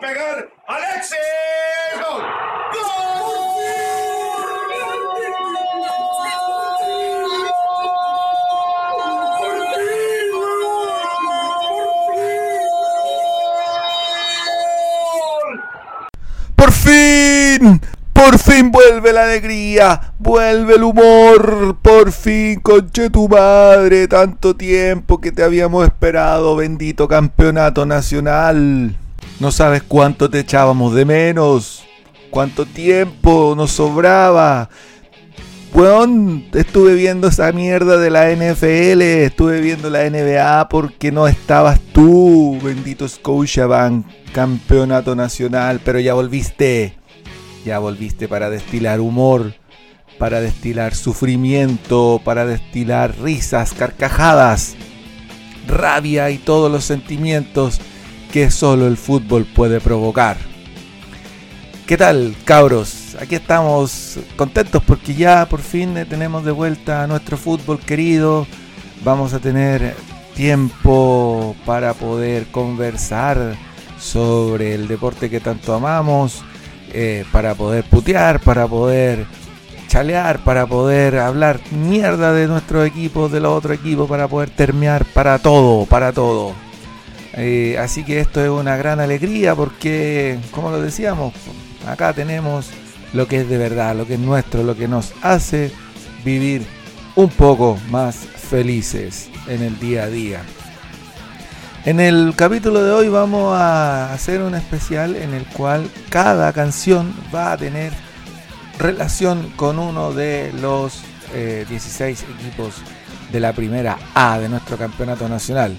pegar. ¡Alexis! ¡Por fin! ¡Por fin vuelve la alegría! ¡Vuelve el humor! ¡Por fin, conche tu madre! Tanto tiempo que te habíamos esperado, bendito campeonato nacional. No sabes cuánto te echábamos de menos. Cuánto tiempo nos sobraba. Weón, estuve viendo esa mierda de la NFL, estuve viendo la NBA porque no estabas tú, bendito Scotiabank, campeonato nacional, pero ya volviste. Ya volviste para destilar humor, para destilar sufrimiento, para destilar risas, carcajadas, rabia y todos los sentimientos que solo el fútbol puede provocar. ¿Qué tal, cabros? Aquí estamos contentos porque ya por fin tenemos de vuelta a nuestro fútbol querido. Vamos a tener tiempo para poder conversar sobre el deporte que tanto amamos, eh, para poder putear, para poder chalear, para poder hablar mierda de nuestro equipo, de los otros equipos, para poder terminar para todo, para todo. Eh, así que esto es una gran alegría porque, como lo decíamos, acá tenemos lo que es de verdad, lo que es nuestro, lo que nos hace vivir un poco más felices en el día a día. En el capítulo de hoy vamos a hacer un especial en el cual cada canción va a tener relación con uno de los eh, 16 equipos de la primera A de nuestro campeonato nacional.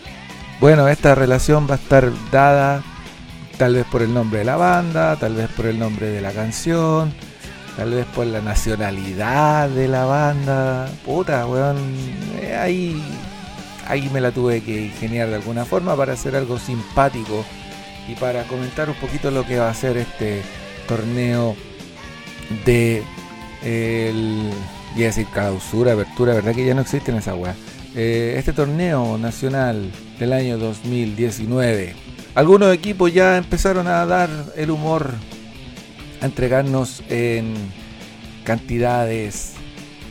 Bueno, esta relación va a estar dada tal vez por el nombre de la banda, tal vez por el nombre de la canción, tal vez por la nacionalidad de la banda. Puta, weón, eh, ahí, ahí me la tuve que ingeniar de alguna forma para hacer algo simpático y para comentar un poquito lo que va a ser este torneo de el, decir clausura, apertura, verdad que ya no existen esa weá. Eh, este torneo nacional del año 2019. Algunos equipos ya empezaron a dar el humor, a entregarnos en cantidades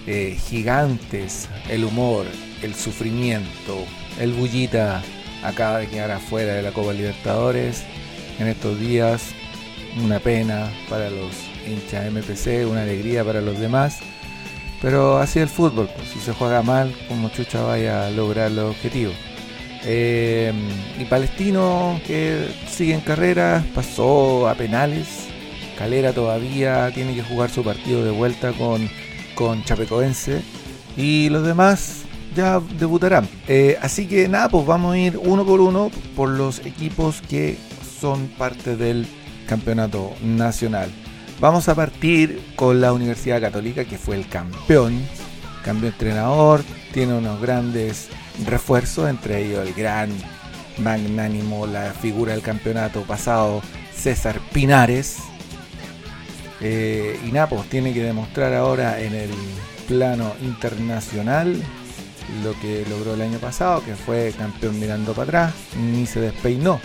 eh, gigantes el humor, el sufrimiento. El Bullita acaba de quedar afuera de la Copa Libertadores en estos días. Una pena para los hinchas MPC, una alegría para los demás. Pero así el fútbol, pues, si se juega mal, como chucha vaya a lograr los objetivos. Eh, y Palestino, que sigue en carrera, pasó a penales. Calera todavía tiene que jugar su partido de vuelta con, con Chapecoense. Y los demás ya debutarán. Eh, así que nada, pues vamos a ir uno por uno por los equipos que son parte del campeonato nacional. Vamos a partir con la Universidad Católica, que fue el campeón. Cambió entrenador, tiene unos grandes refuerzos, entre ellos el gran magnánimo, la figura del campeonato pasado, César Pinares. Eh, y Napos tiene que demostrar ahora en el plano internacional lo que logró el año pasado, que fue campeón mirando para atrás, ni se despeinó.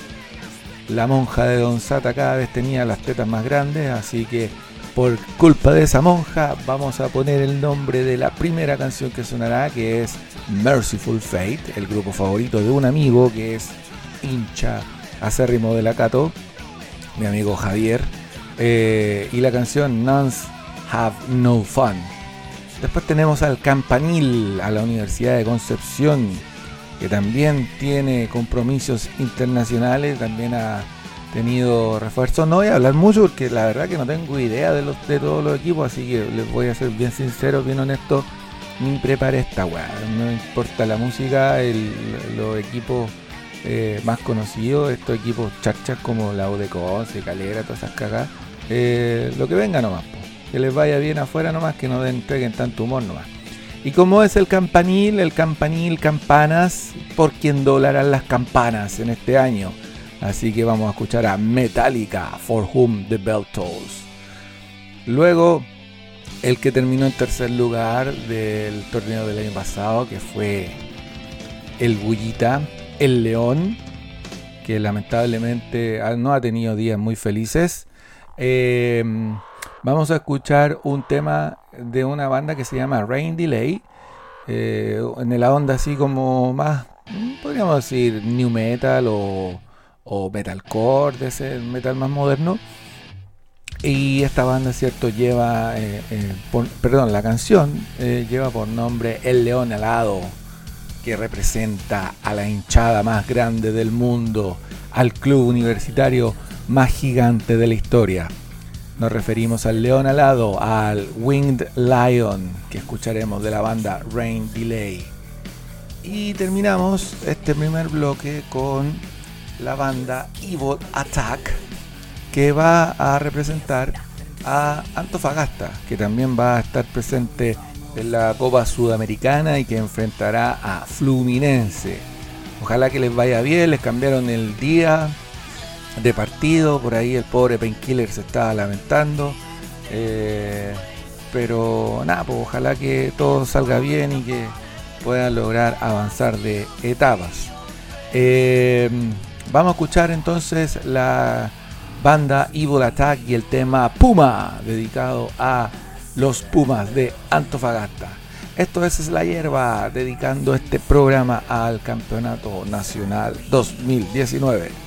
La monja de Don Sata cada vez tenía las tetas más grandes, así que por culpa de esa monja vamos a poner el nombre de la primera canción que sonará, que es Merciful Fate, el grupo favorito de un amigo que es hincha acérrimo de la Cato, mi amigo Javier, eh, y la canción Nuns Have No Fun. Después tenemos al Campanil, a la Universidad de Concepción, que también tiene compromisos internacionales, también ha tenido refuerzos. No voy a hablar mucho porque la verdad que no tengo idea de, los, de todos los equipos, así que les voy a ser bien sincero, bien honesto. Ni preparé esta weá, no importa la música, los equipos eh, más conocidos, estos equipos charchas como la U de Conce, Calera, todas esas cagas, eh, lo que venga nomás, po. que les vaya bien afuera nomás, que no entreguen tanto humor nomás. Y como es el campanil, el campanil, campanas, por quien doblarán las campanas en este año. Así que vamos a escuchar a Metallica, For Whom the Bell Tolls. Luego, el que terminó en tercer lugar del torneo del año pasado, que fue el Bullita, el León. que lamentablemente no ha tenido días muy felices. Em, vamos a escuchar un tema de una banda que se llama Rain Delay, eh, en la onda así como más, podríamos decir, new metal o, o metalcore, de ese metal más moderno. Y esta banda, cierto, lleva, eh, eh, perdón, la canción lleva por nombre El León Alado que representa a la hinchada más grande del mundo, al club universitario más gigante de la historia. Nos referimos al león alado, al Winged Lion, que escucharemos de la banda Rain Delay. Y terminamos este primer bloque con la banda Evil Attack, que va a representar a Antofagasta, que también va a estar presente en la Copa Sudamericana y que enfrentará a Fluminense. Ojalá que les vaya bien, les cambiaron el día de partido, por ahí el pobre Painkiller se estaba lamentando. Eh, pero nada, pues ojalá que todo salga bien y que puedan lograr avanzar de etapas. Eh, vamos a escuchar entonces la banda Evil Attack y el tema Puma, dedicado a los Pumas de Antofagasta. Esto es La Hierba, dedicando este programa al Campeonato Nacional 2019.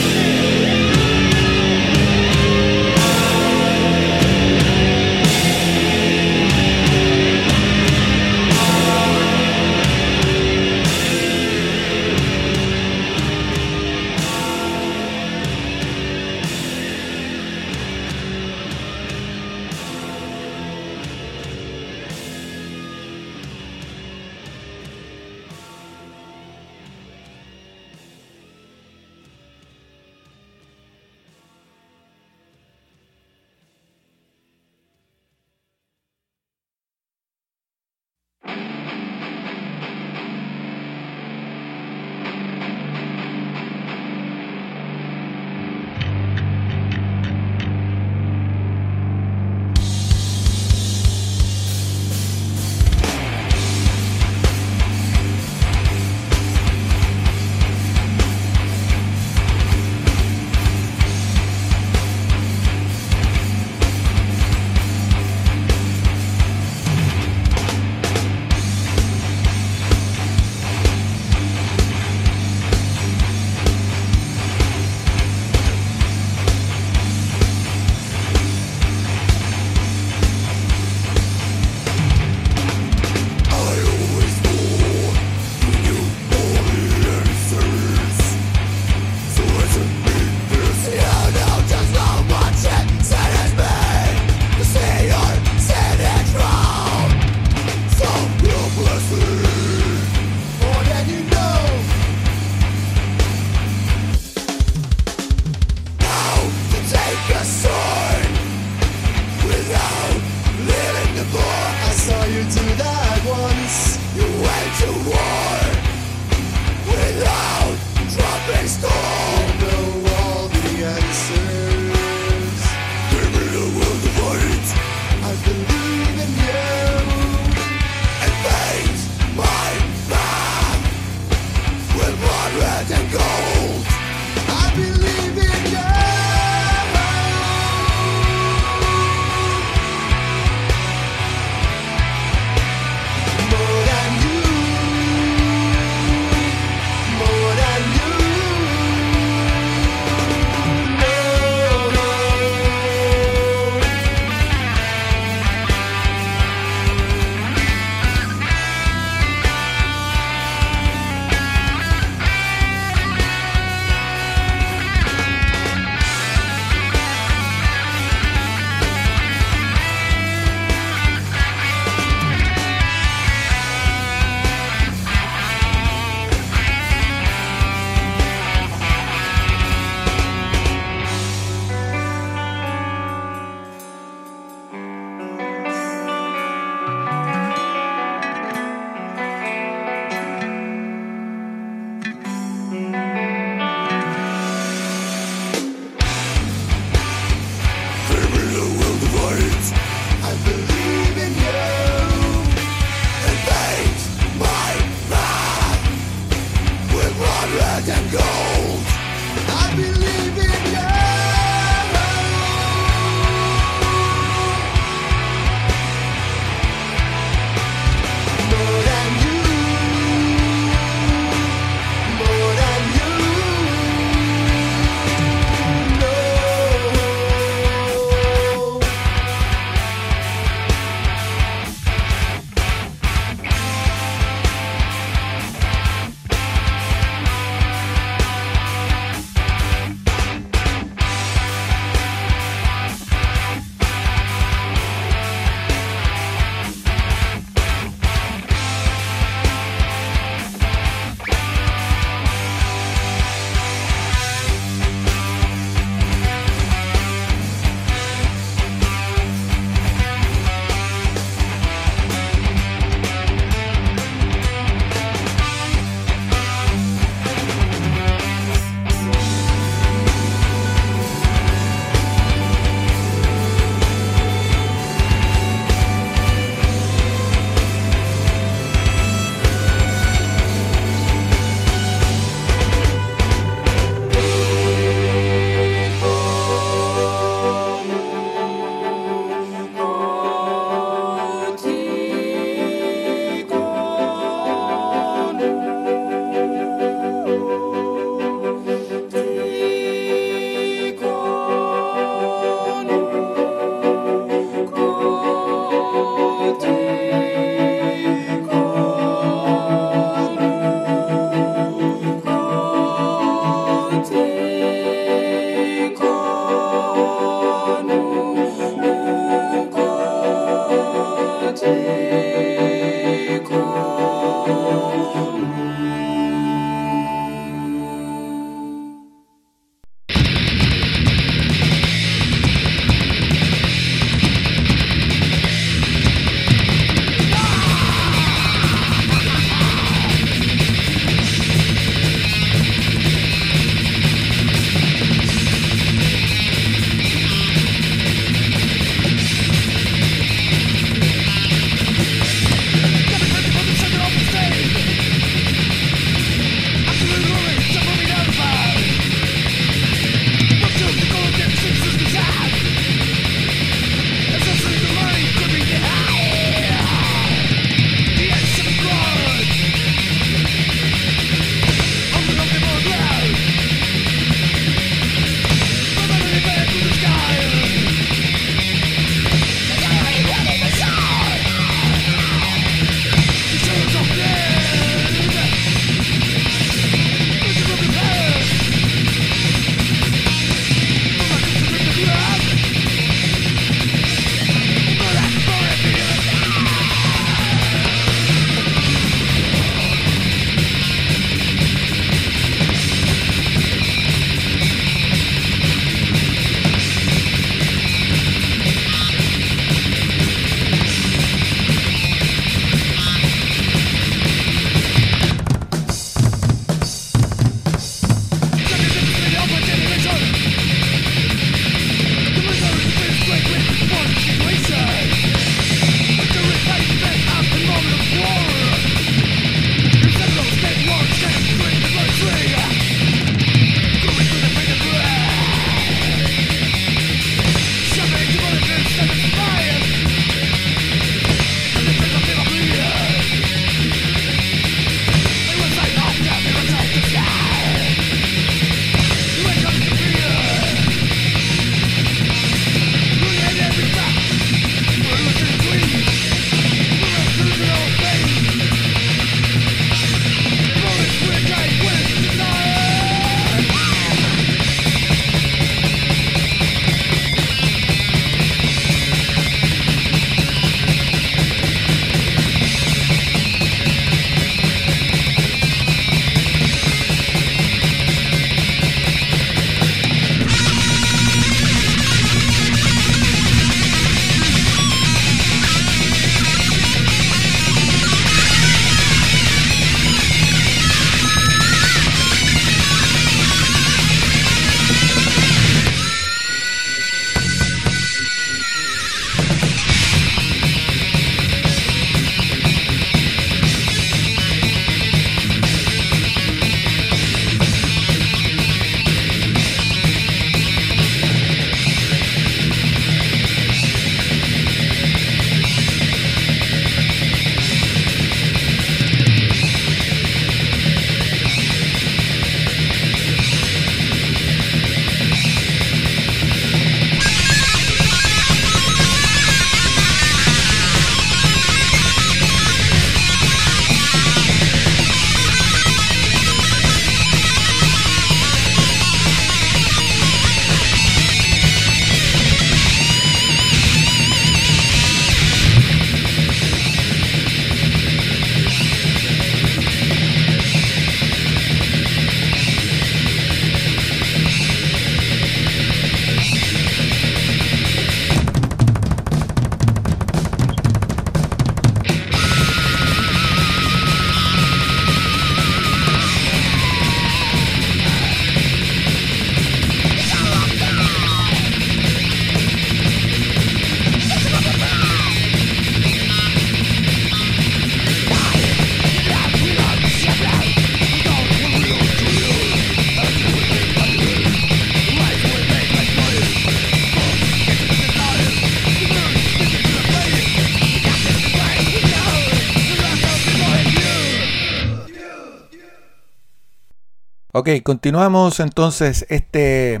Ok, continuamos entonces este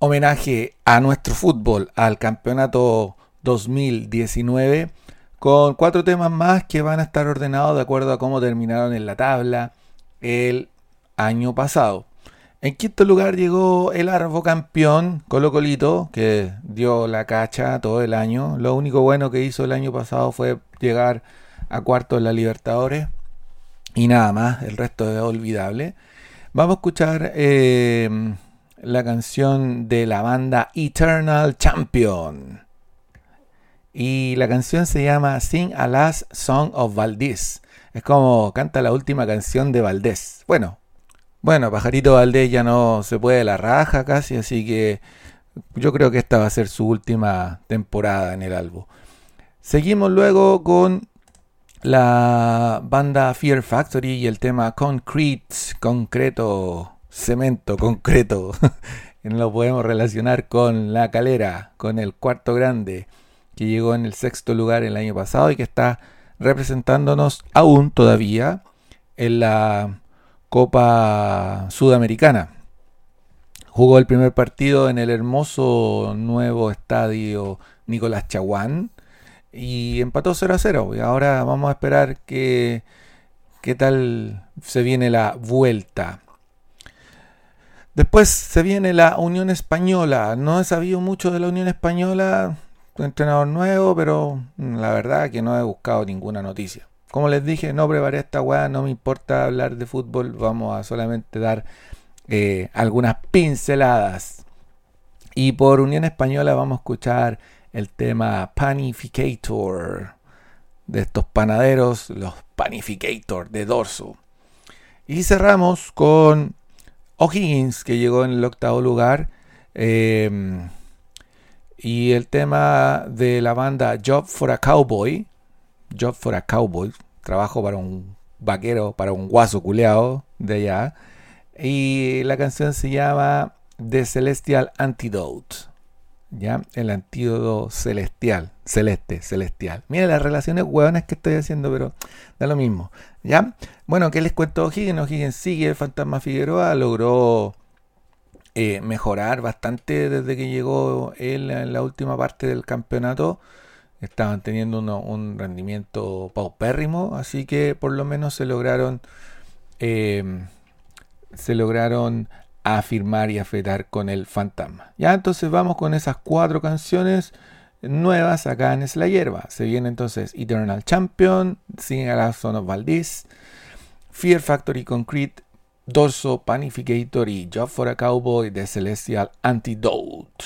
homenaje a nuestro fútbol, al campeonato 2019, con cuatro temas más que van a estar ordenados de acuerdo a cómo terminaron en la tabla el año pasado. En quinto lugar llegó el Arbo campeón Colo Colito, que dio la cacha todo el año. Lo único bueno que hizo el año pasado fue llegar a cuarto en la Libertadores. Y nada más, el resto es olvidable. Vamos a escuchar eh, la canción de la banda Eternal Champion. Y la canción se llama Sing a Last Song of Valdés. Es como canta la última canción de Valdés. Bueno, bueno, Pajarito Valdés ya no se puede la raja casi, así que yo creo que esta va a ser su última temporada en el álbum. Seguimos luego con la banda Fear Factory y el tema Concrete, concreto, cemento, concreto. Lo podemos relacionar con La Calera, con el cuarto grande, que llegó en el sexto lugar el año pasado y que está representándonos aún todavía en la Copa Sudamericana. Jugó el primer partido en el hermoso nuevo estadio Nicolás Chaguán y empató 0 a 0. Y ahora vamos a esperar que, qué tal se viene la vuelta. Después se viene la Unión Española. No he sabido mucho de la Unión Española, entrenador nuevo, pero la verdad que no he buscado ninguna noticia. Como les dije, no preparé esta weá, no me importa hablar de fútbol, vamos a solamente dar eh, algunas pinceladas. Y por Unión Española vamos a escuchar el tema Panificator de estos panaderos, los Panificator de Dorso. Y cerramos con O'Higgins, que llegó en el octavo lugar. Em, y el tema de la banda Job for a Cowboy. Job for a Cowboy trabajo para un vaquero, para un guaso culeado de allá. Y la canción se llama The Celestial Antidote. ¿Ya? El antídoto celestial, celeste, celestial. Mira las relaciones hueonas que estoy haciendo, pero da lo mismo. ¿Ya? Bueno, ¿qué les cuento O'Higgins? O'Higgins sigue, el Fantasma Figueroa logró eh, mejorar bastante desde que llegó él en la última parte del campeonato estaban teniendo un rendimiento paupérrimo, así que por lo menos se lograron em, se lograron afirmar y afetar con el fantasma. Ya entonces vamos con esas cuatro canciones nuevas acá en Es la Hierba. Se viene entonces Eternal Champion, Sing a la Son of Valdez, Fear Factory Concrete, Dorso Panificator y Job for a Cowboy de Celestial Antidote.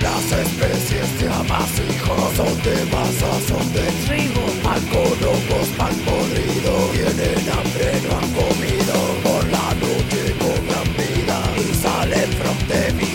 Las especies de amasijos son de masa, son de trigo Pan con pan podrido Tienen hambre, no han comido. Por la noche cobran vida Y salen from de vitrina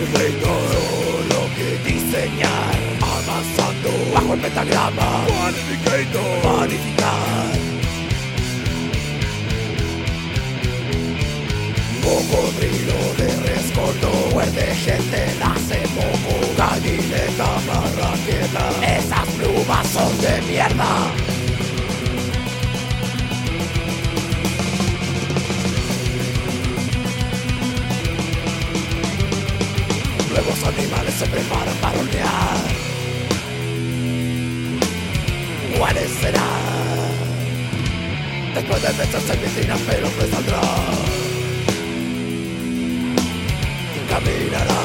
Solo que diseñar Avanzando Bajo el pentagrama Purificator Purificar Cocodrilo de rescoldo Muerde gente, nace moco Gallineta, marraqueta Esas plumas son de mierda Nuevos animales se preparan para hornear ¿Cuáles serán? Después de meses en vitrinas pero no saldrá. Caminará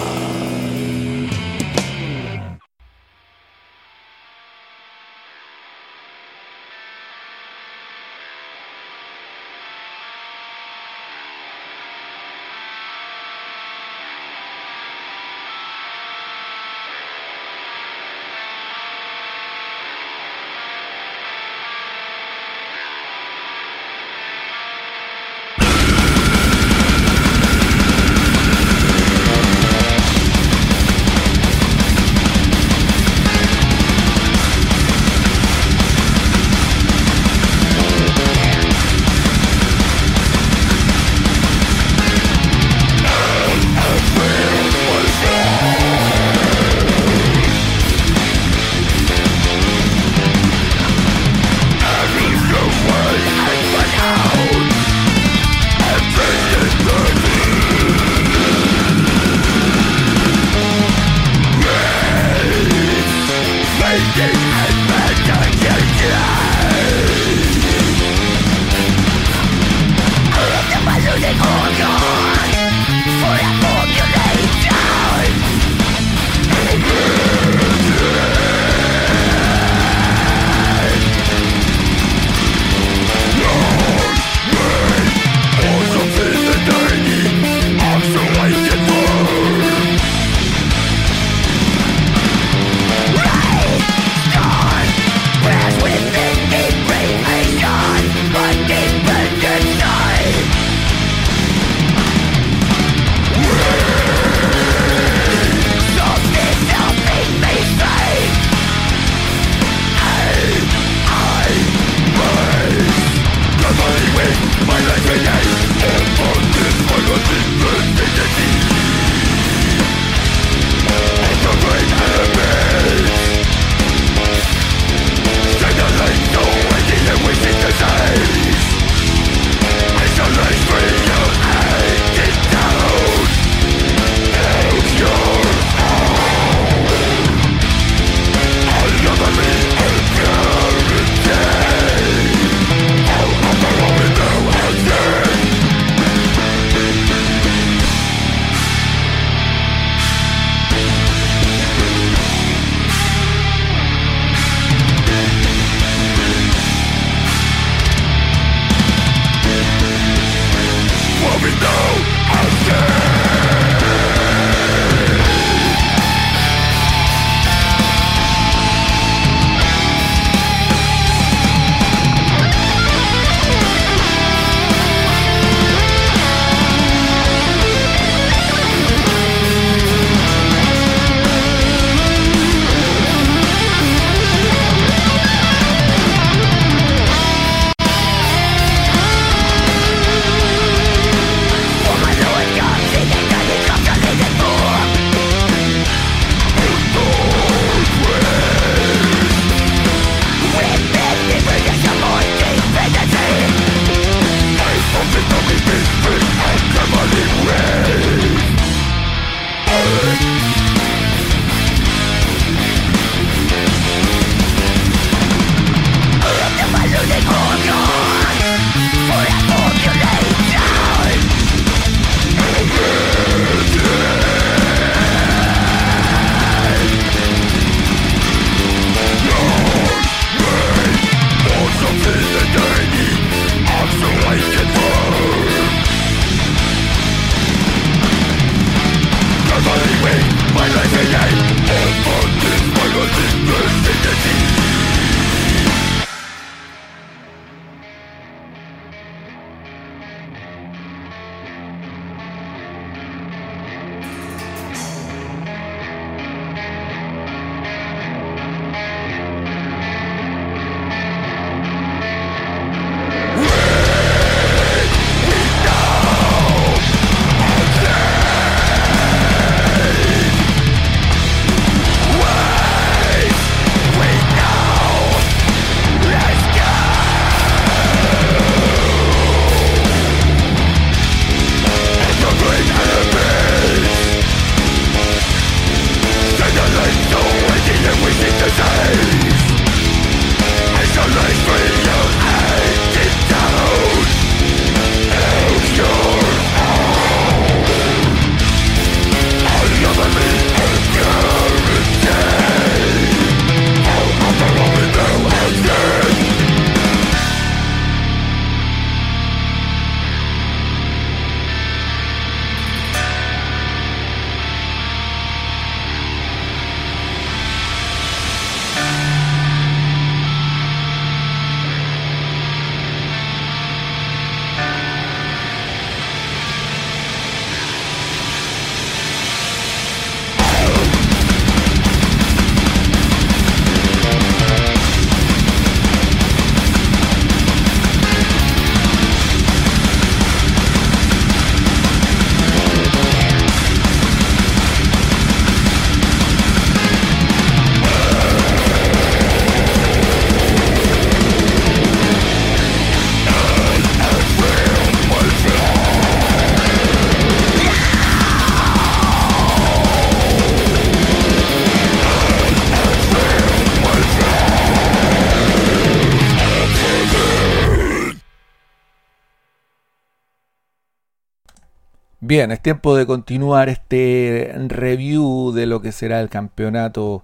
Bien, es tiempo de continuar este review de lo que será el campeonato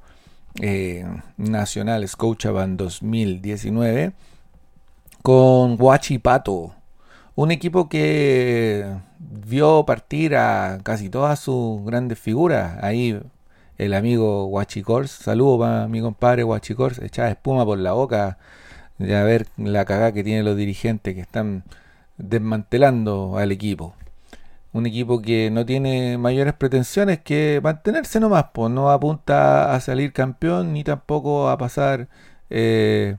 eh, nacional Scotiabank 2019 con Huachipato, un equipo que vio partir a casi todas sus grandes figuras. Ahí el amigo Huachicors, saludo para mi compadre Huachicors, echaba espuma por la boca de ver la cagada que tienen los dirigentes que están desmantelando al equipo un equipo que no tiene mayores pretensiones que mantenerse nomás, pues no apunta a salir campeón ni tampoco a pasar eh,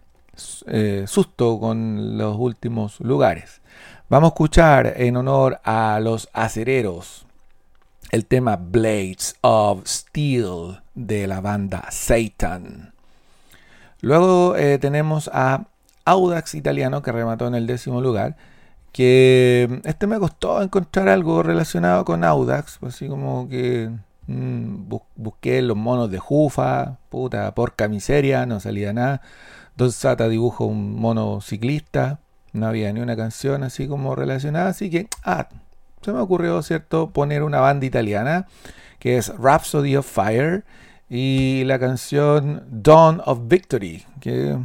eh, susto con los últimos lugares. Vamos a escuchar en honor a los acereros el tema Blades of Steel de la banda Satan. Luego eh, tenemos a Audax Italiano que remató en el décimo lugar que este me costó encontrar algo relacionado con Audax, pues así como que mm, busqué los monos de Jufa, puta, porca miseria, no salía nada. Don Sata dibujo un mono ciclista, no había ni una canción así como relacionada, así que, ah, se me ocurrió, ¿cierto?, poner una banda italiana que es Rhapsody of Fire y la canción Dawn of Victory, que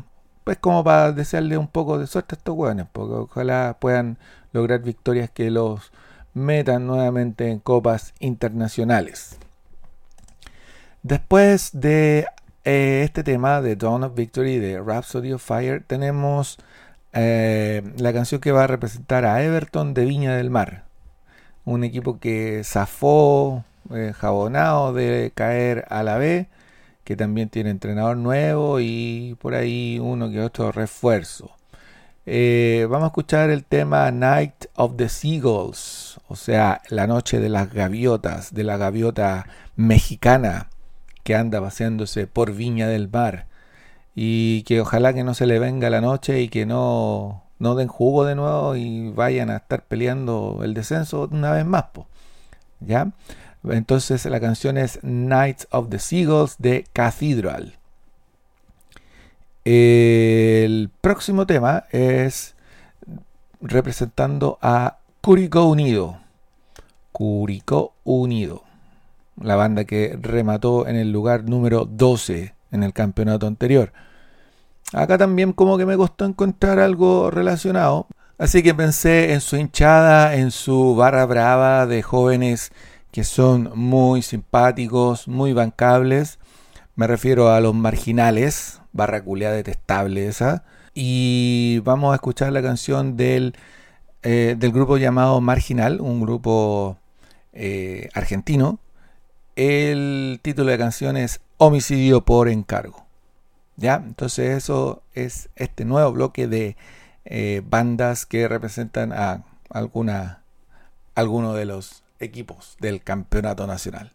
pues como para desearle un poco de suerte a estos hueones, porque ojalá puedan lograr victorias que los metan nuevamente en copas internacionales. Después de eh, este tema de Dawn of Victory de Rhapsody of Fire, tenemos eh, la canción que va a representar a Everton de Viña del Mar, un equipo que zafó eh, jabonado de caer a la B que también tiene entrenador nuevo y por ahí uno que otro refuerzo. Eh, vamos a escuchar el tema Night of the Seagulls, o sea, la noche de las gaviotas, de la gaviota mexicana que anda paseándose por Viña del Mar. Y que ojalá que no se le venga la noche y que no, no den jugo de nuevo y vayan a estar peleando el descenso una vez más. ¿Ya? Entonces la canción es Nights of the Seagulls de Cathedral. El próximo tema es representando a Curicó Unido. Curicó Unido. La banda que remató en el lugar número 12 en el campeonato anterior. Acá también como que me costó encontrar algo relacionado. Así que pensé en su hinchada, en su barra brava de jóvenes que son muy simpáticos, muy bancables. Me refiero a los marginales, barra detestable esa. Y vamos a escuchar la canción del, eh, del grupo llamado Marginal, un grupo eh, argentino. El título de canción es Homicidio por encargo. ¿Ya? Entonces eso es este nuevo bloque de eh, bandas que representan a alguna, alguno de los equipos del campeonato nacional.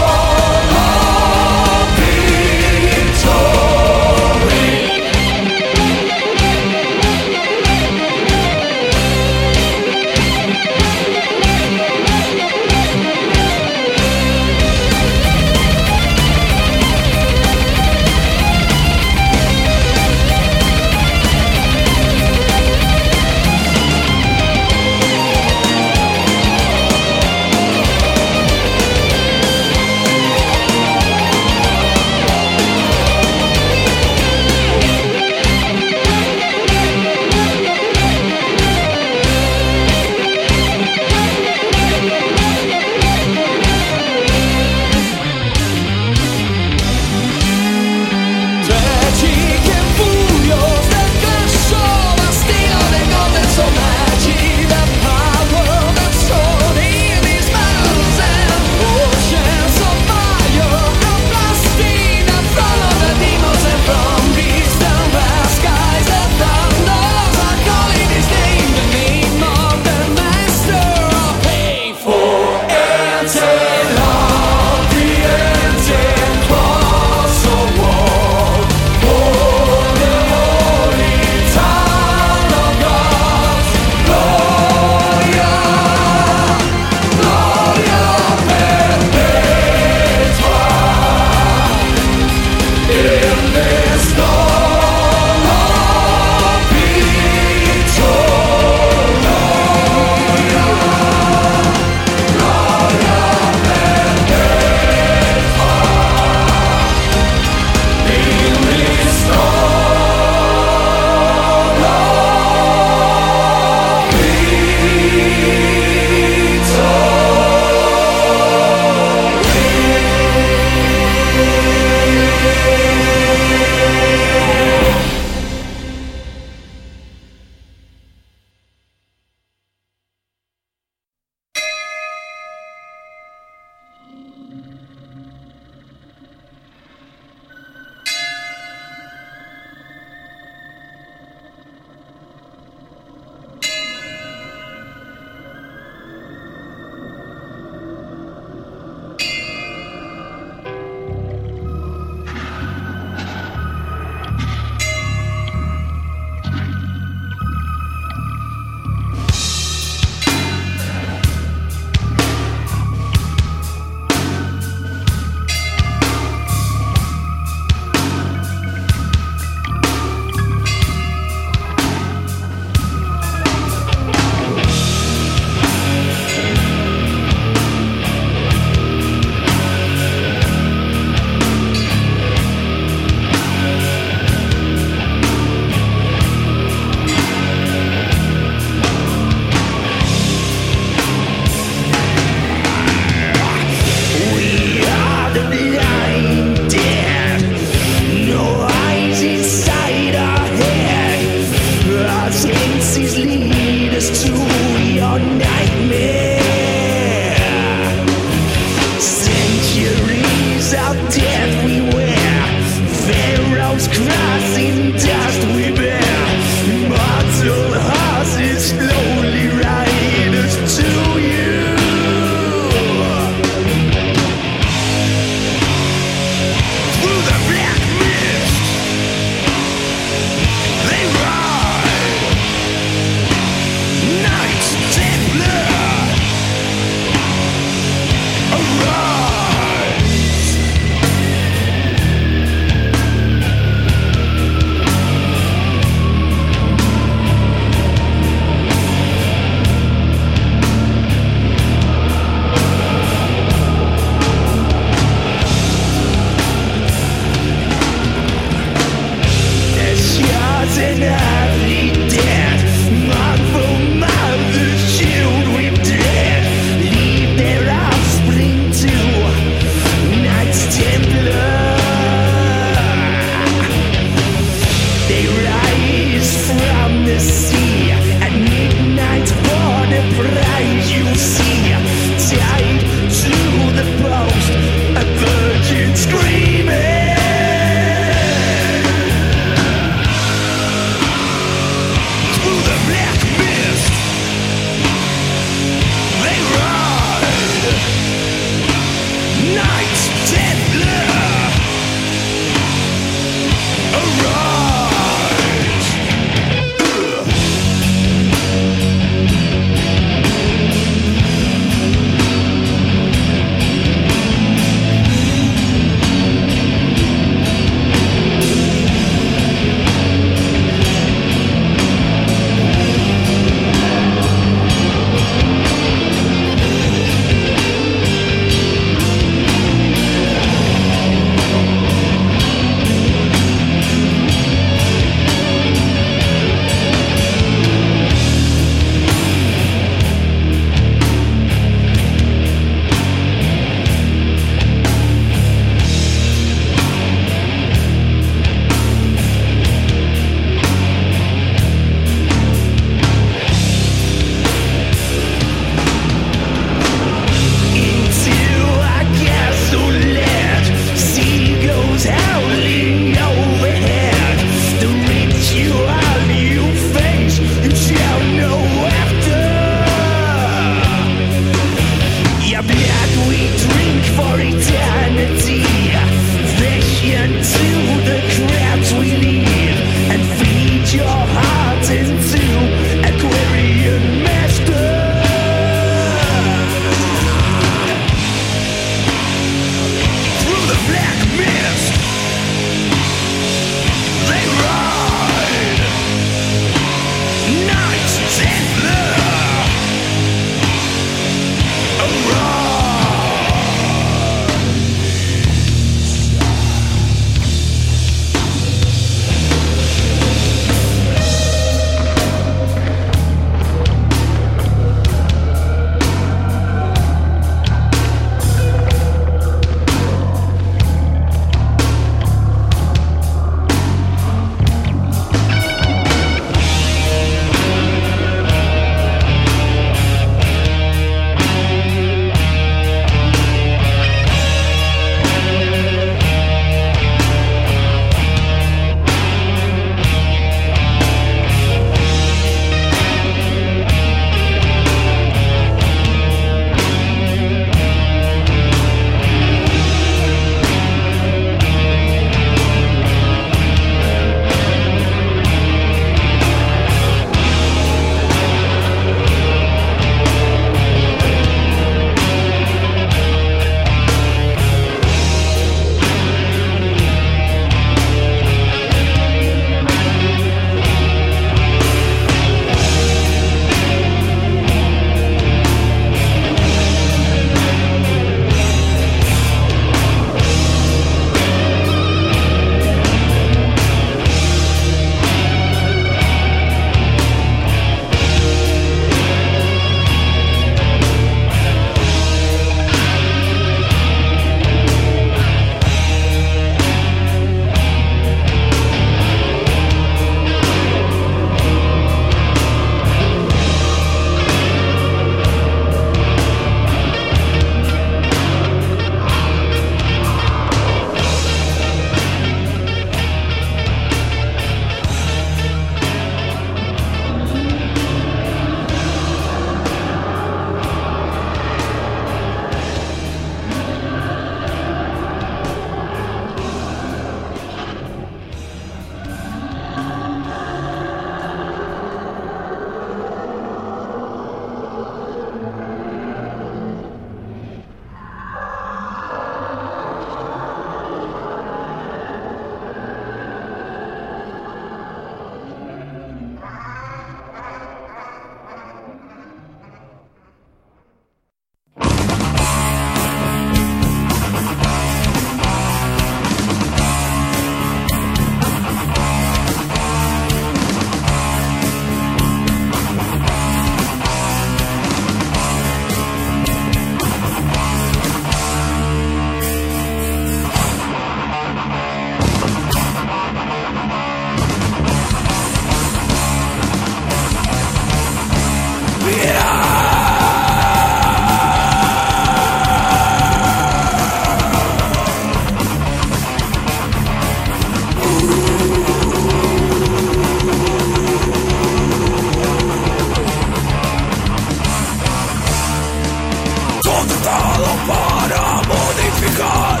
Para modificar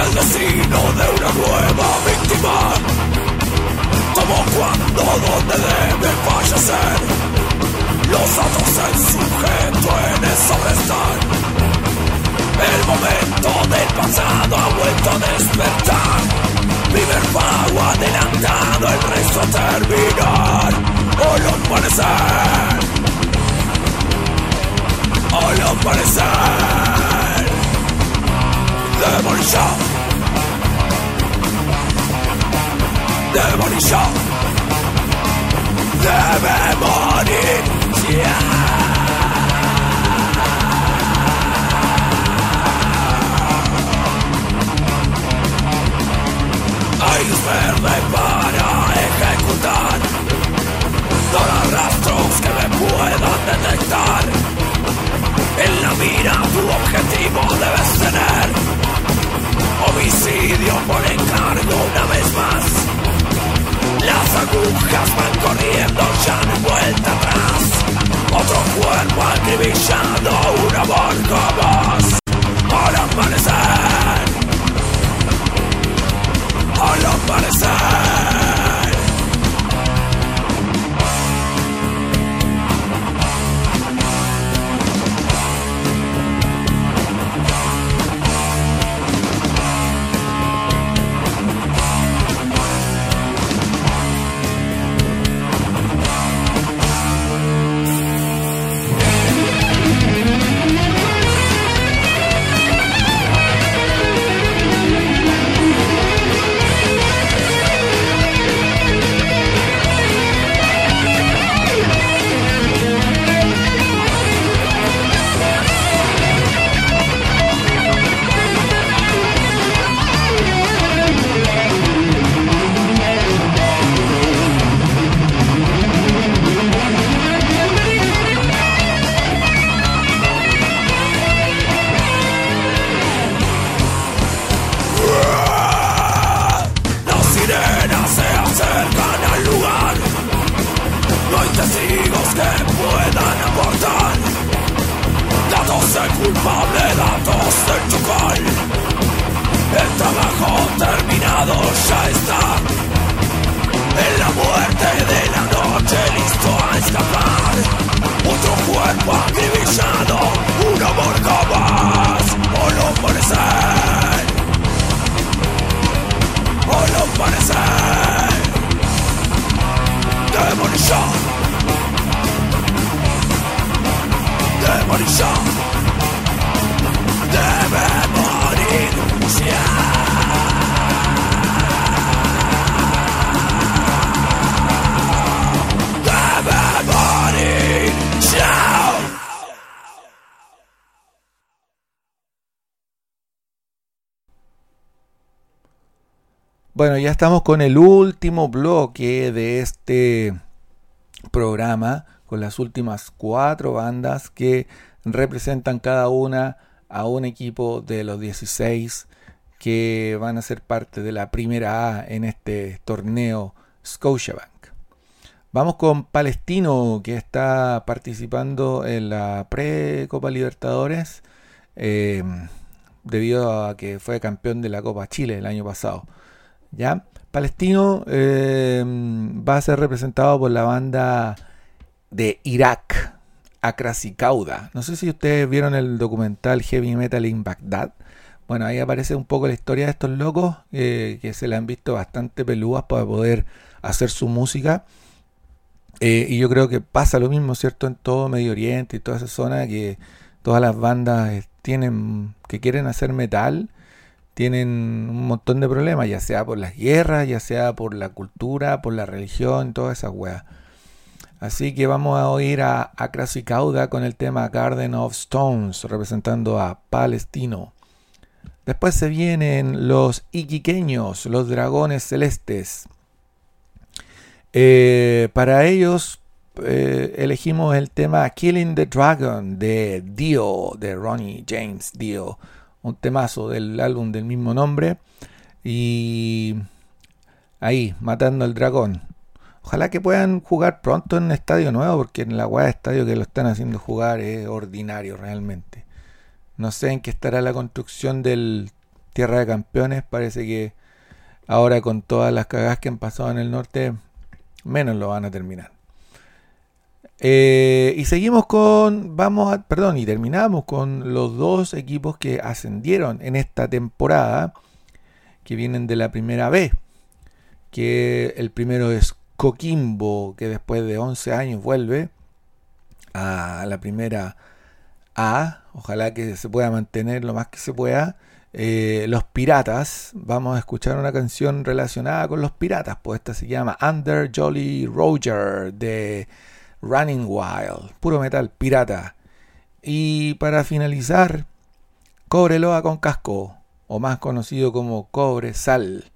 el destino de una nueva víctima. Como cuando, donde debe fallecer, los datos del sujeto en el sobrestar. El momento del pasado ha vuelto a despertar. Primer pago adelantado, el resto a terminar. O lo amanecer. O lo amanecer. Demolition. Demolition. Debe morir ya. Hay luz verde para ejecutar No hay rastros que me puedan detectar En la mira tu objetivo debes tener Homicidio por encargo una vez más. Las agujas van corriendo ya no vuelta atrás. Otro cuerpo acribillado, una barca más Al amanecer. Al amanecer. Bueno, ya estamos con el último bloque de este programa, con las últimas cuatro bandas que representan cada una a un equipo de los 16 que van a ser parte de la primera A en este torneo Scotiabank. Vamos con Palestino, que está participando en la pre-Copa Libertadores, eh, debido a que fue campeón de la Copa Chile el año pasado. ¿Ya? Palestino eh, va a ser representado por la banda de Irak, Akrasicauda. No sé si ustedes vieron el documental Heavy Metal in Baghdad. Bueno, ahí aparece un poco la historia de estos locos eh, que se le han visto bastante pelúas para poder hacer su música. Eh, y yo creo que pasa lo mismo, ¿cierto? En todo Medio Oriente y toda esa zona que todas las bandas tienen que quieren hacer metal tienen un montón de problemas, ya sea por las guerras, ya sea por la cultura, por la religión, todas esas weas. Así que vamos a oír a Acras y Cauda con el tema Garden of Stones, representando a Palestino. Después se vienen los Iquiqueños, los dragones celestes. Eh, para ellos eh, elegimos el tema Killing the Dragon de Dio, de Ronnie James Dio un temazo del álbum del mismo nombre. Y ahí, matando al dragón. Ojalá que puedan jugar pronto en un estadio nuevo, porque en la guay de estadio que lo están haciendo jugar es ordinario realmente. No sé en qué estará la construcción del Tierra de Campeones. Parece que ahora con todas las cagadas que han pasado en el norte, menos lo van a terminar. Eh, y seguimos con, vamos a, perdón, y terminamos con los dos equipos que ascendieron en esta temporada, que vienen de la primera B, que el primero es Coquimbo, que después de 11 años vuelve a la primera A, ojalá que se pueda mantener lo más que se pueda. Eh, los Piratas, vamos a escuchar una canción relacionada con los Piratas, pues esta se llama Under Jolly Roger de Running Wild, puro metal, pirata. Y para finalizar, Cobreloa con casco, o más conocido como Cobre Sal.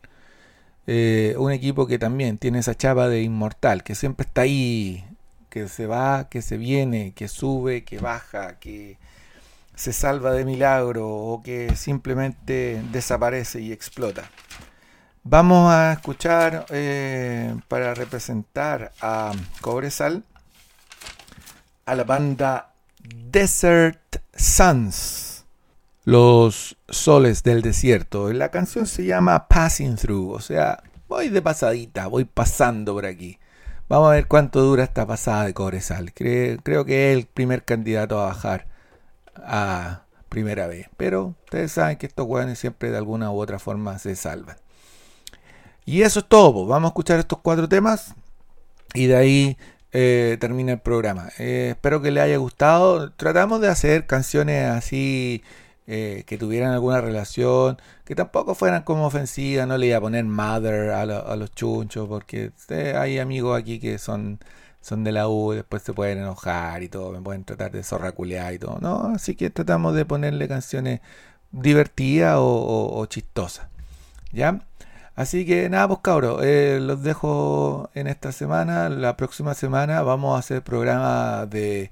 Eh, un equipo que también tiene esa chapa de inmortal, que siempre está ahí, que se va, que se viene, que sube, que baja, que se salva de milagro o que simplemente desaparece y explota. Vamos a escuchar eh, para representar a Cobresal a la banda Desert Suns los soles del desierto. La canción se llama Passing Through, o sea, voy de pasadita, voy pasando por aquí. Vamos a ver cuánto dura esta pasada de Cobresal. Creo, creo que es el primer candidato a bajar a primera vez. Pero ustedes saben que estos hueones siempre de alguna u otra forma se salvan. Y eso es todo. Vamos a escuchar estos cuatro temas. Y de ahí eh, termina el programa. Eh, espero que les haya gustado. Tratamos de hacer canciones así eh, que tuvieran alguna relación, que tampoco fueran como ofensivas, no le iba a poner mother a, los chunchos, porque hay amigos aquí que son, son de la U, y después se pueden enojar y todo, me pueden tratar de zorraculear y todo, ¿no? Así que tratamos de ponerle canciones divertidas o, chistosas, ¿ya? Así que nada, pues cabros, eh, los dejo en esta semana. La próxima semana vamos a hacer programa de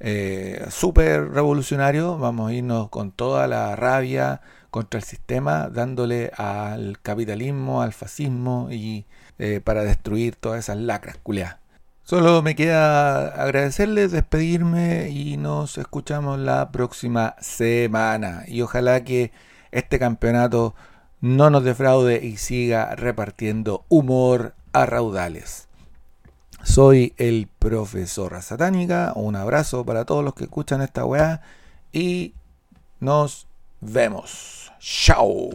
eh, súper revolucionario. Vamos a irnos con toda la rabia contra el sistema, dándole al capitalismo, al fascismo y eh, para destruir todas esas lacras culeadas. Solo me queda agradecerles, despedirme y nos escuchamos la próxima semana. Y ojalá que este campeonato no nos defraude y siga repartiendo humor a raudales. Soy el profesor Satánica. Un abrazo para todos los que escuchan esta weá. Y nos vemos. Chao.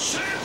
Shit!